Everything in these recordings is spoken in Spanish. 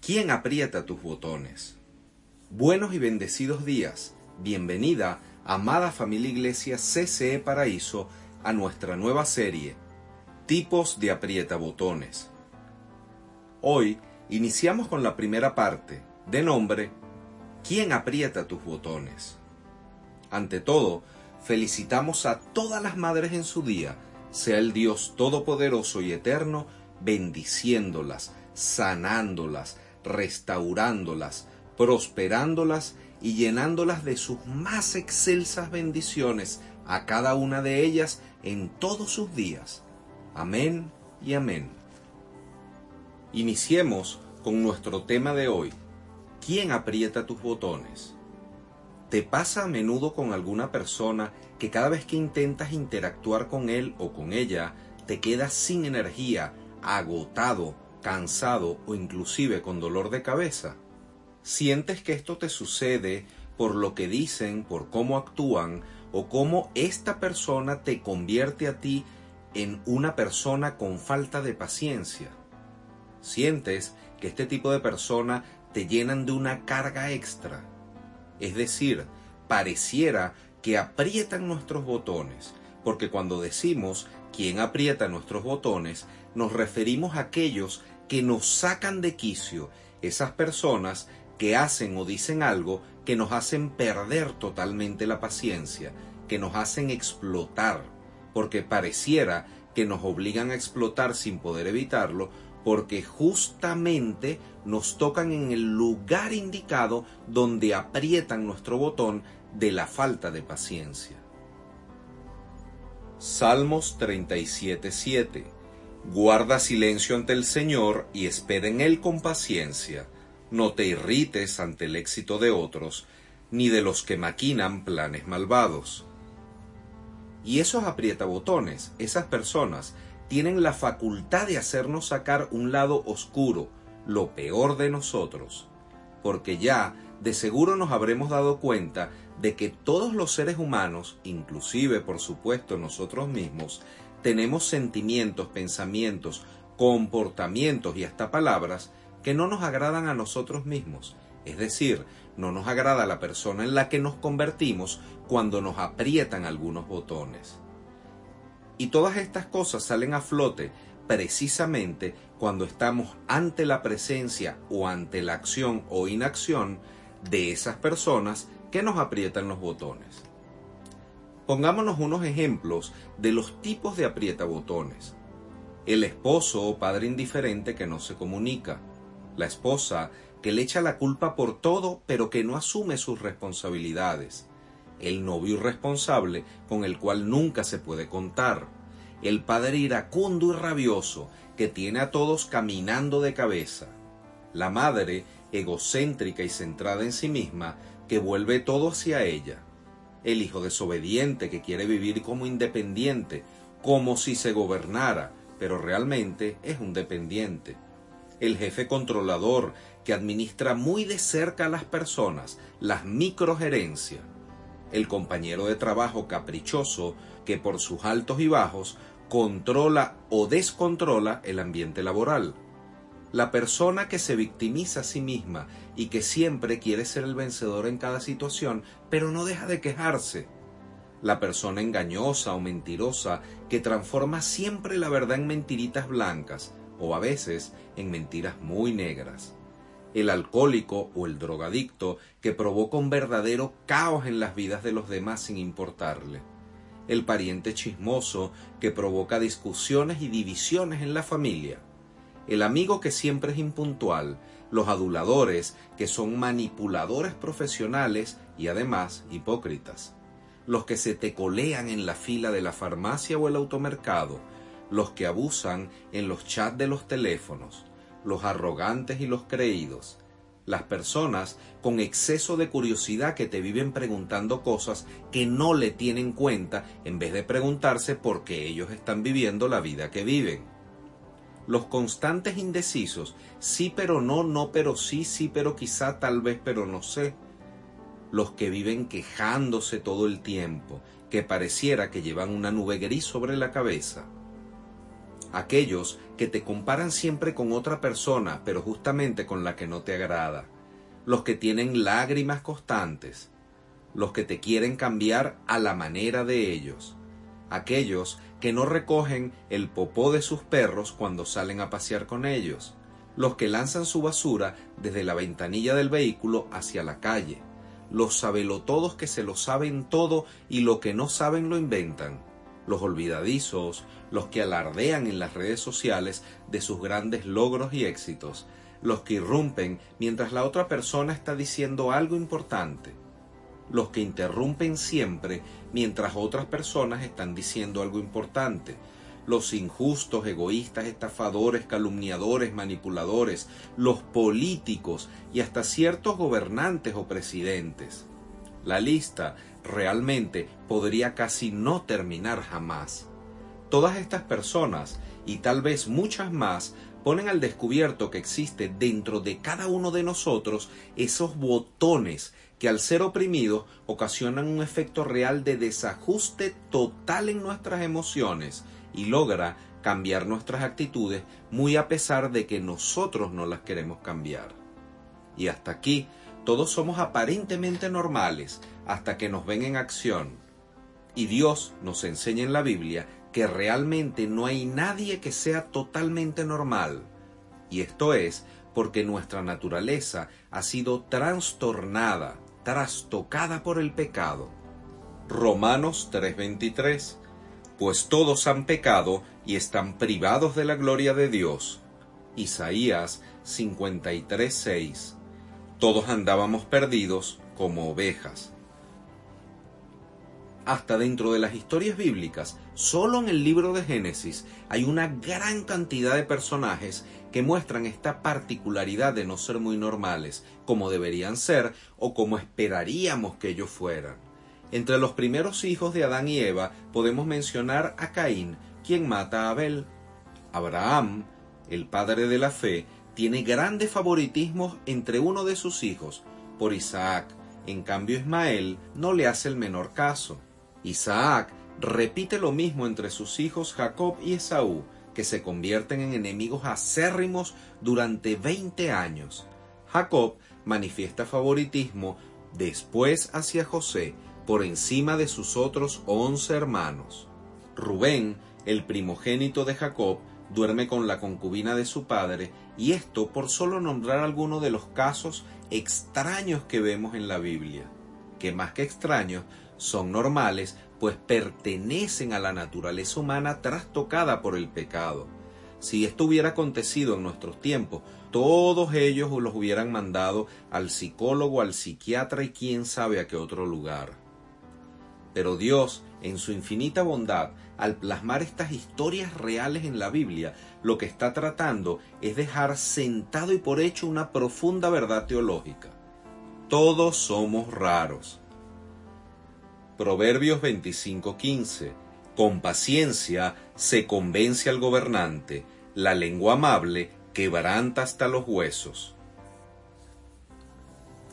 ¿Quién aprieta tus botones? Buenos y bendecidos días. Bienvenida, amada familia Iglesia CCE Paraíso, a nuestra nueva serie, Tipos de aprieta botones. Hoy iniciamos con la primera parte, de nombre, ¿Quién aprieta tus botones? Ante todo, felicitamos a todas las madres en su día, sea el Dios Todopoderoso y Eterno, bendiciéndolas, sanándolas, restaurándolas, prosperándolas y llenándolas de sus más excelsas bendiciones a cada una de ellas en todos sus días. Amén y amén. Iniciemos con nuestro tema de hoy. ¿Quién aprieta tus botones? ¿Te pasa a menudo con alguna persona que cada vez que intentas interactuar con él o con ella, te quedas sin energía, agotado, cansado o inclusive con dolor de cabeza? ¿Sientes que esto te sucede por lo que dicen, por cómo actúan o cómo esta persona te convierte a ti en una persona con falta de paciencia? ¿Sientes que este tipo de persona te llenan de una carga extra? Es decir, pareciera que aprietan nuestros botones, porque cuando decimos quién aprieta nuestros botones, nos referimos a aquellos que nos sacan de quicio, esas personas que hacen o dicen algo que nos hacen perder totalmente la paciencia, que nos hacen explotar, porque pareciera que nos obligan a explotar sin poder evitarlo, porque justamente nos tocan en el lugar indicado donde aprietan nuestro botón de la falta de paciencia. Salmos 37:7 Guarda silencio ante el Señor y espera en Él con paciencia. No te irrites ante el éxito de otros, ni de los que maquinan planes malvados. Y esos aprietabotones, esas personas, tienen la facultad de hacernos sacar un lado oscuro, lo peor de nosotros, porque ya de seguro nos habremos dado cuenta de que todos los seres humanos, inclusive por supuesto nosotros mismos, tenemos sentimientos, pensamientos, comportamientos y hasta palabras que no nos agradan a nosotros mismos. Es decir, no nos agrada la persona en la que nos convertimos cuando nos aprietan algunos botones. Y todas estas cosas salen a flote precisamente cuando estamos ante la presencia o ante la acción o inacción de esas personas que nos aprietan los botones. Pongámonos unos ejemplos de los tipos de aprietabotones. El esposo o padre indiferente que no se comunica. La esposa que le echa la culpa por todo pero que no asume sus responsabilidades. El novio irresponsable con el cual nunca se puede contar. El padre iracundo y rabioso que tiene a todos caminando de cabeza. La madre egocéntrica y centrada en sí misma que vuelve todo hacia ella el hijo desobediente que quiere vivir como independiente, como si se gobernara, pero realmente es un dependiente. El jefe controlador que administra muy de cerca a las personas, las microgerencias. El compañero de trabajo caprichoso que por sus altos y bajos controla o descontrola el ambiente laboral la persona que se victimiza a sí misma y que siempre quiere ser el vencedor en cada situación, pero no deja de quejarse. La persona engañosa o mentirosa que transforma siempre la verdad en mentiritas blancas o a veces en mentiras muy negras. El alcohólico o el drogadicto que provoca un verdadero caos en las vidas de los demás sin importarle. El pariente chismoso que provoca discusiones y divisiones en la familia el amigo que siempre es impuntual, los aduladores que son manipuladores profesionales y además hipócritas, los que se te colean en la fila de la farmacia o el automercado, los que abusan en los chats de los teléfonos, los arrogantes y los creídos, las personas con exceso de curiosidad que te viven preguntando cosas que no le tienen cuenta en vez de preguntarse por qué ellos están viviendo la vida que viven. Los constantes indecisos, sí pero no, no pero sí, sí pero quizá, tal vez pero no sé. Los que viven quejándose todo el tiempo, que pareciera que llevan una nube gris sobre la cabeza. Aquellos que te comparan siempre con otra persona, pero justamente con la que no te agrada, los que tienen lágrimas constantes, los que te quieren cambiar a la manera de ellos, aquellos que no recogen el popó de sus perros cuando salen a pasear con ellos, los que lanzan su basura desde la ventanilla del vehículo hacia la calle, los sabelotodos que se lo saben todo y lo que no saben lo inventan, los olvidadizos, los que alardean en las redes sociales de sus grandes logros y éxitos, los que irrumpen mientras la otra persona está diciendo algo importante, los que interrumpen siempre mientras otras personas están diciendo algo importante, los injustos, egoístas, estafadores, calumniadores, manipuladores, los políticos y hasta ciertos gobernantes o presidentes. La lista realmente podría casi no terminar jamás. Todas estas personas, y tal vez muchas más, ponen al descubierto que existe dentro de cada uno de nosotros esos botones que al ser oprimidos ocasionan un efecto real de desajuste total en nuestras emociones y logra cambiar nuestras actitudes muy a pesar de que nosotros no las queremos cambiar. Y hasta aquí todos somos aparentemente normales hasta que nos ven en acción. Y Dios nos enseña en la Biblia que realmente no hay nadie que sea totalmente normal. Y esto es porque nuestra naturaleza ha sido trastornada, trastocada por el pecado. Romanos 3:23 Pues todos han pecado y están privados de la gloria de Dios. Isaías 53:6 todos andábamos perdidos como ovejas. Hasta dentro de las historias bíblicas, solo en el libro de Génesis hay una gran cantidad de personajes que muestran esta particularidad de no ser muy normales, como deberían ser o como esperaríamos que ellos fueran. Entre los primeros hijos de Adán y Eva podemos mencionar a Caín, quien mata a Abel, Abraham, el padre de la fe, tiene grandes favoritismos entre uno de sus hijos por Isaac. En cambio Ismael no le hace el menor caso. Isaac repite lo mismo entre sus hijos Jacob y Esaú, que se convierten en enemigos acérrimos durante 20 años. Jacob manifiesta favoritismo después hacia José por encima de sus otros once hermanos. Rubén, el primogénito de Jacob, duerme con la concubina de su padre, y esto por solo nombrar algunos de los casos extraños que vemos en la Biblia, que más que extraños son normales, pues pertenecen a la naturaleza humana trastocada por el pecado. Si esto hubiera acontecido en nuestros tiempos, todos ellos los hubieran mandado al psicólogo, al psiquiatra y quién sabe a qué otro lugar. Pero Dios, en su infinita bondad, al plasmar estas historias reales en la Biblia, lo que está tratando es dejar sentado y por hecho una profunda verdad teológica. Todos somos raros. Proverbios 25:15 Con paciencia se convence al gobernante, la lengua amable quebranta hasta los huesos.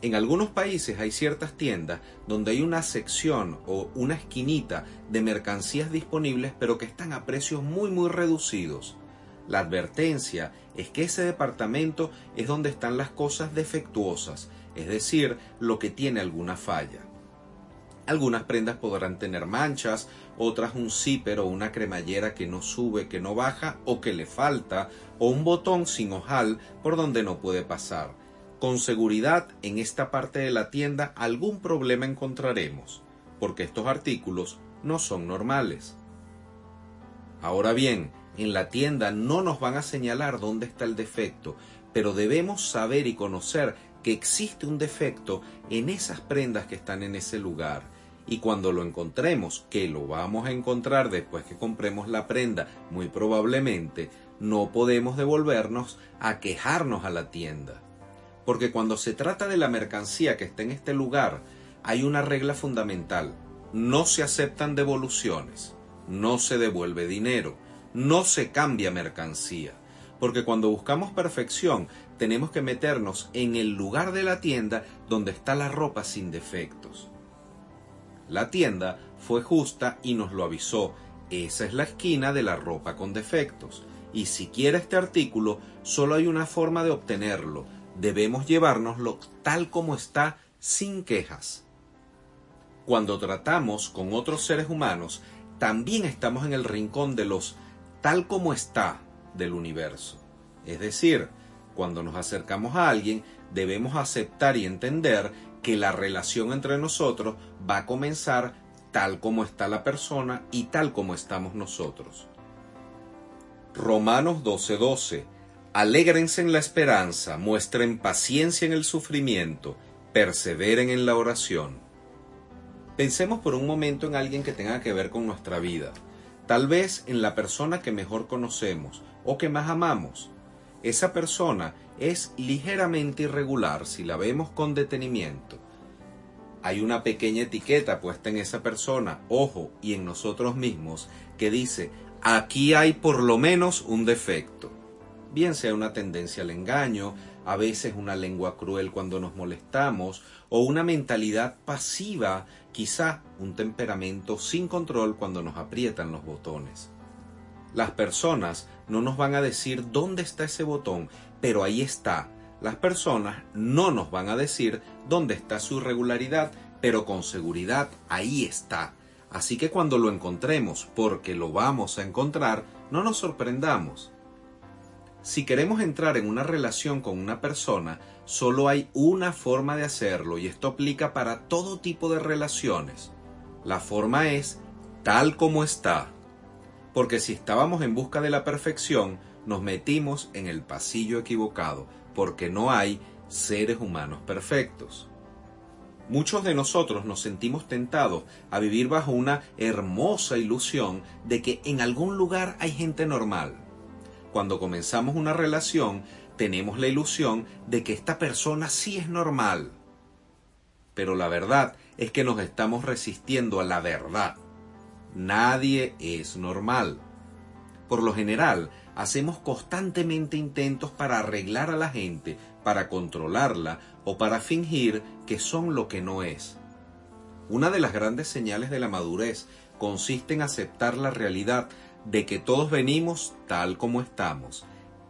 En algunos países hay ciertas tiendas donde hay una sección o una esquinita de mercancías disponibles pero que están a precios muy muy reducidos. La advertencia es que ese departamento es donde están las cosas defectuosas, es decir, lo que tiene alguna falla. Algunas prendas podrán tener manchas, otras un zipper o una cremallera que no sube, que no baja o que le falta, o un botón sin ojal por donde no puede pasar con seguridad en esta parte de la tienda algún problema encontraremos, porque estos artículos no son normales. Ahora bien, en la tienda no nos van a señalar dónde está el defecto, pero debemos saber y conocer que existe un defecto en esas prendas que están en ese lugar. Y cuando lo encontremos, que lo vamos a encontrar después que compremos la prenda, muy probablemente, no podemos devolvernos a quejarnos a la tienda. Porque cuando se trata de la mercancía que está en este lugar, hay una regla fundamental. No se aceptan devoluciones, no se devuelve dinero, no se cambia mercancía. Porque cuando buscamos perfección, tenemos que meternos en el lugar de la tienda donde está la ropa sin defectos. La tienda fue justa y nos lo avisó. Esa es la esquina de la ropa con defectos. Y si quiere este artículo, solo hay una forma de obtenerlo. Debemos llevárnoslo tal como está, sin quejas. Cuando tratamos con otros seres humanos, también estamos en el rincón de los tal como está del universo. Es decir, cuando nos acercamos a alguien, debemos aceptar y entender que la relación entre nosotros va a comenzar tal como está la persona y tal como estamos nosotros. Romanos 12:12 12. Alégrense en la esperanza, muestren paciencia en el sufrimiento, perseveren en la oración. Pensemos por un momento en alguien que tenga que ver con nuestra vida, tal vez en la persona que mejor conocemos o que más amamos. Esa persona es ligeramente irregular si la vemos con detenimiento. Hay una pequeña etiqueta puesta en esa persona, ojo, y en nosotros mismos, que dice, aquí hay por lo menos un defecto. Bien sea una tendencia al engaño, a veces una lengua cruel cuando nos molestamos, o una mentalidad pasiva, quizá un temperamento sin control cuando nos aprietan los botones. Las personas no nos van a decir dónde está ese botón, pero ahí está. Las personas no nos van a decir dónde está su irregularidad, pero con seguridad ahí está. Así que cuando lo encontremos, porque lo vamos a encontrar, no nos sorprendamos. Si queremos entrar en una relación con una persona, solo hay una forma de hacerlo y esto aplica para todo tipo de relaciones. La forma es tal como está porque si estábamos en busca de la perfección, nos metimos en el pasillo equivocado, porque no hay seres humanos perfectos. Muchos de nosotros nos sentimos tentados a vivir bajo una hermosa ilusión de que en algún lugar hay gente normal. Cuando comenzamos una relación, tenemos la ilusión de que esta persona sí es normal. Pero la verdad es que nos estamos resistiendo a la verdad. Nadie es normal. Por lo general, hacemos constantemente intentos para arreglar a la gente, para controlarla o para fingir que son lo que no es. Una de las grandes señales de la madurez consiste en aceptar la realidad de que todos venimos tal como estamos.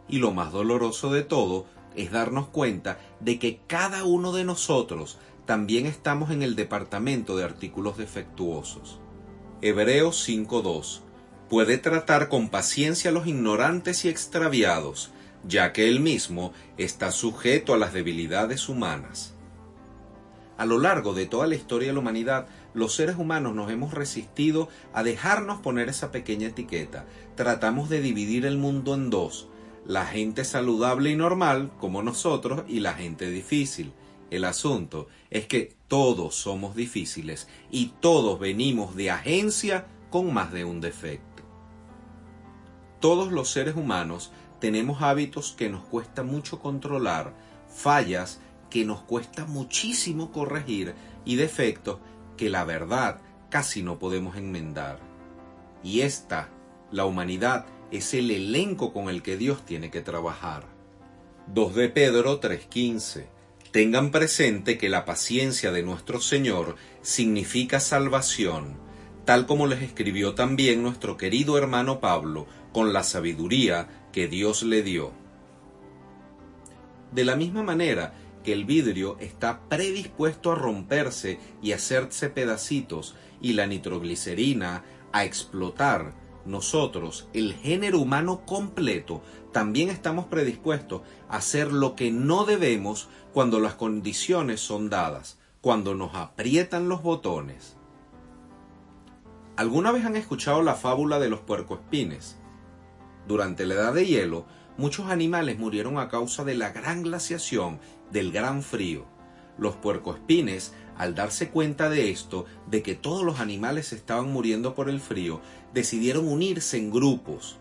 Y lo más doloroso de todo es darnos cuenta de que cada uno de nosotros también estamos en el departamento de artículos defectuosos. Hebreos 5.2 puede tratar con paciencia a los ignorantes y extraviados, ya que él mismo está sujeto a las debilidades humanas. A lo largo de toda la historia de la humanidad, los seres humanos nos hemos resistido a dejarnos poner esa pequeña etiqueta. Tratamos de dividir el mundo en dos, la gente saludable y normal, como nosotros, y la gente difícil. El asunto es que todos somos difíciles y todos venimos de agencia con más de un defecto. Todos los seres humanos tenemos hábitos que nos cuesta mucho controlar, fallas que nos cuesta muchísimo corregir y defectos que la verdad casi no podemos enmendar. Y esta, la humanidad, es el elenco con el que Dios tiene que trabajar. 2 de Pedro 3:15 Tengan presente que la paciencia de nuestro Señor significa salvación, tal como les escribió también nuestro querido hermano Pablo con la sabiduría que Dios le dio. De la misma manera que el vidrio está predispuesto a romperse y hacerse pedacitos y la nitroglicerina a explotar, nosotros, el género humano completo, también estamos predispuestos a hacer lo que no debemos cuando las condiciones son dadas, cuando nos aprietan los botones. ¿Alguna vez han escuchado la fábula de los puercoespines? Durante la edad de hielo, muchos animales murieron a causa de la gran glaciación, del gran frío. Los puercoespines al darse cuenta de esto, de que todos los animales estaban muriendo por el frío, decidieron unirse en grupos.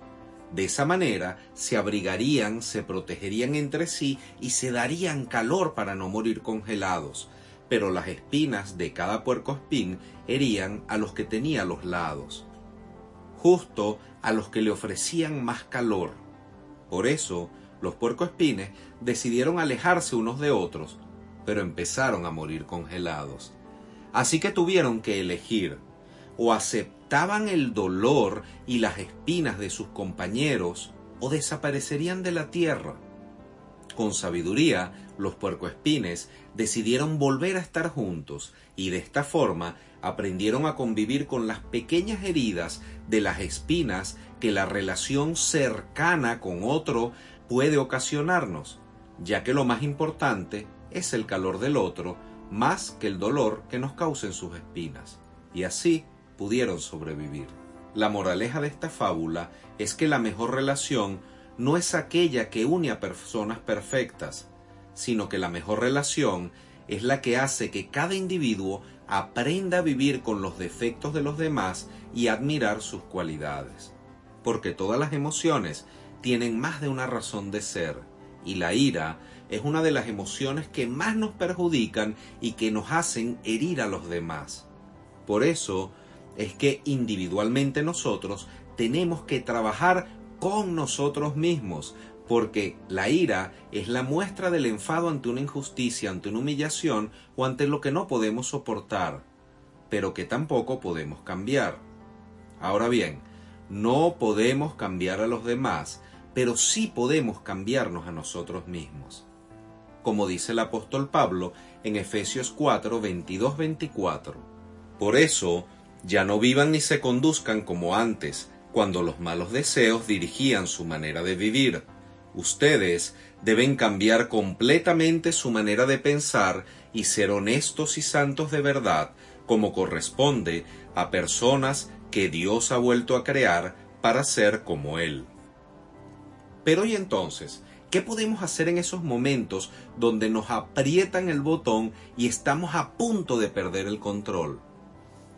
De esa manera se abrigarían, se protegerían entre sí y se darían calor para no morir congelados. Pero las espinas de cada puercoespín herían a los que tenía los lados, justo a los que le ofrecían más calor. Por eso, los puercoespines decidieron alejarse unos de otros, pero empezaron a morir congelados. Así que tuvieron que elegir o aceptaban el dolor y las espinas de sus compañeros o desaparecerían de la tierra. Con sabiduría, los puercoespines decidieron volver a estar juntos y de esta forma aprendieron a convivir con las pequeñas heridas de las espinas que la relación cercana con otro puede ocasionarnos, ya que lo más importante es el calor del otro más que el dolor que nos causen sus espinas. Y así pudieron sobrevivir. La moraleja de esta fábula es que la mejor relación no es aquella que une a personas perfectas, sino que la mejor relación es la que hace que cada individuo aprenda a vivir con los defectos de los demás y admirar sus cualidades. Porque todas las emociones tienen más de una razón de ser, y la ira es una de las emociones que más nos perjudican y que nos hacen herir a los demás. Por eso, es que individualmente nosotros tenemos que trabajar con nosotros mismos, porque la ira es la muestra del enfado ante una injusticia, ante una humillación o ante lo que no podemos soportar, pero que tampoco podemos cambiar. Ahora bien, no podemos cambiar a los demás, pero sí podemos cambiarnos a nosotros mismos. Como dice el apóstol Pablo en Efesios 4, 22, 24. Por eso, ya no vivan ni se conduzcan como antes, cuando los malos deseos dirigían su manera de vivir. Ustedes deben cambiar completamente su manera de pensar y ser honestos y santos de verdad, como corresponde a personas que Dios ha vuelto a crear para ser como Él. Pero ¿y entonces? ¿Qué podemos hacer en esos momentos donde nos aprietan el botón y estamos a punto de perder el control?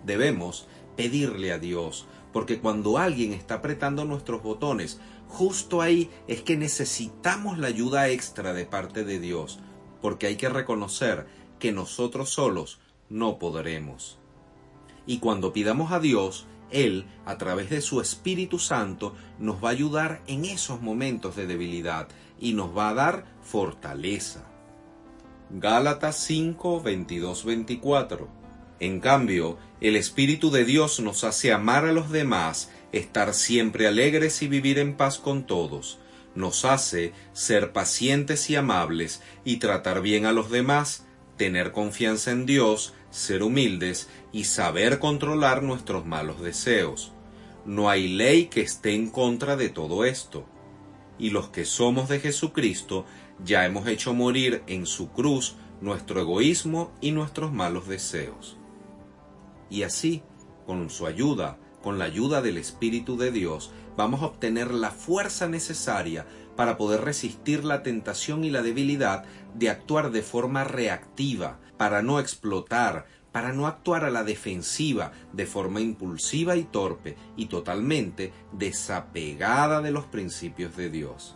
debemos pedirle a Dios, porque cuando alguien está apretando nuestros botones, justo ahí es que necesitamos la ayuda extra de parte de Dios, porque hay que reconocer que nosotros solos no podremos. Y cuando pidamos a Dios, Él, a través de su Espíritu Santo, nos va a ayudar en esos momentos de debilidad y nos va a dar fortaleza. Gálatas 5, 22, 24 en cambio, el Espíritu de Dios nos hace amar a los demás, estar siempre alegres y vivir en paz con todos. Nos hace ser pacientes y amables y tratar bien a los demás, tener confianza en Dios, ser humildes y saber controlar nuestros malos deseos. No hay ley que esté en contra de todo esto. Y los que somos de Jesucristo ya hemos hecho morir en su cruz nuestro egoísmo y nuestros malos deseos. Y así, con su ayuda, con la ayuda del Espíritu de Dios, vamos a obtener la fuerza necesaria para poder resistir la tentación y la debilidad de actuar de forma reactiva, para no explotar, para no actuar a la defensiva, de forma impulsiva y torpe, y totalmente desapegada de los principios de Dios.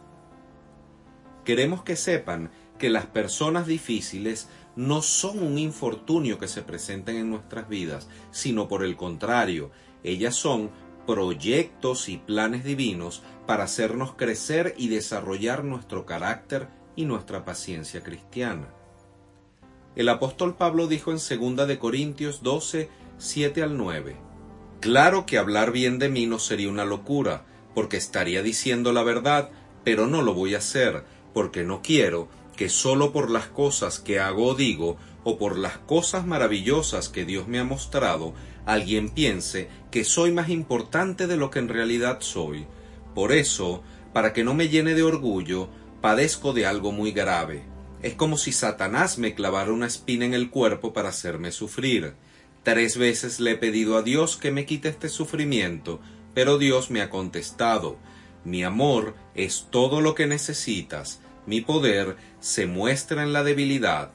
Queremos que sepan que las personas difíciles no son un infortunio que se presenten en nuestras vidas, sino por el contrario, ellas son proyectos y planes divinos para hacernos crecer y desarrollar nuestro carácter y nuestra paciencia cristiana. El apóstol Pablo dijo en 2 de Corintios 12, 7 al 9, Claro que hablar bien de mí no sería una locura, porque estaría diciendo la verdad, pero no lo voy a hacer, porque no quiero que sólo por las cosas que hago o digo, o por las cosas maravillosas que Dios me ha mostrado, alguien piense que soy más importante de lo que en realidad soy. Por eso, para que no me llene de orgullo, padezco de algo muy grave. Es como si Satanás me clavara una espina en el cuerpo para hacerme sufrir. Tres veces le he pedido a Dios que me quite este sufrimiento, pero Dios me ha contestado Mi amor es todo lo que necesitas mi poder se muestra en la debilidad.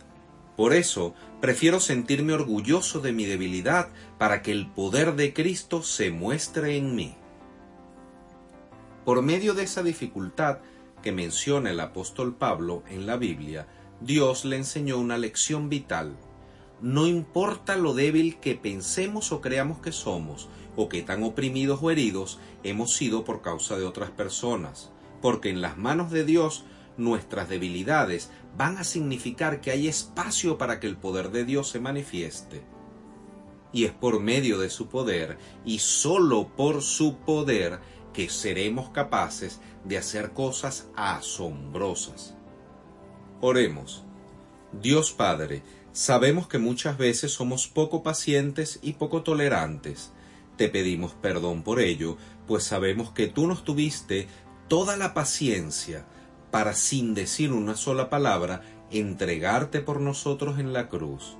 Por eso, prefiero sentirme orgulloso de mi debilidad para que el poder de Cristo se muestre en mí. Por medio de esa dificultad que menciona el apóstol Pablo en la Biblia, Dios le enseñó una lección vital. No importa lo débil que pensemos o creamos que somos, o que tan oprimidos o heridos hemos sido por causa de otras personas, porque en las manos de Dios nuestras debilidades van a significar que hay espacio para que el poder de Dios se manifieste. Y es por medio de su poder, y sólo por su poder, que seremos capaces de hacer cosas asombrosas. Oremos. Dios Padre, sabemos que muchas veces somos poco pacientes y poco tolerantes. Te pedimos perdón por ello, pues sabemos que tú nos tuviste toda la paciencia para sin decir una sola palabra entregarte por nosotros en la cruz.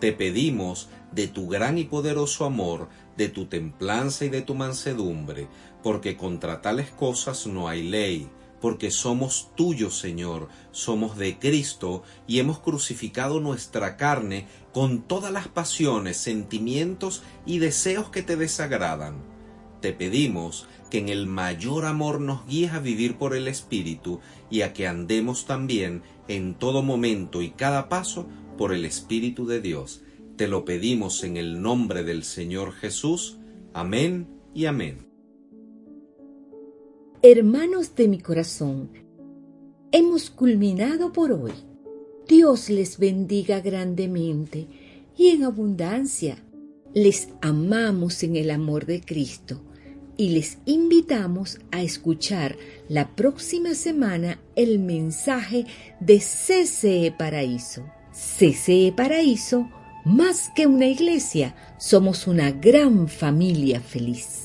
Te pedimos de tu gran y poderoso amor, de tu templanza y de tu mansedumbre, porque contra tales cosas no hay ley, porque somos tuyos, Señor, somos de Cristo y hemos crucificado nuestra carne con todas las pasiones, sentimientos y deseos que te desagradan. Te pedimos que en el mayor amor nos guíes a vivir por el Espíritu y a que andemos también en todo momento y cada paso por el Espíritu de Dios. Te lo pedimos en el nombre del Señor Jesús. Amén y amén. Hermanos de mi corazón, hemos culminado por hoy. Dios les bendiga grandemente y en abundancia. Les amamos en el amor de Cristo y les invitamos a escuchar la próxima semana el mensaje de CCE Paraíso. CCE Paraíso, más que una iglesia, somos una gran familia feliz.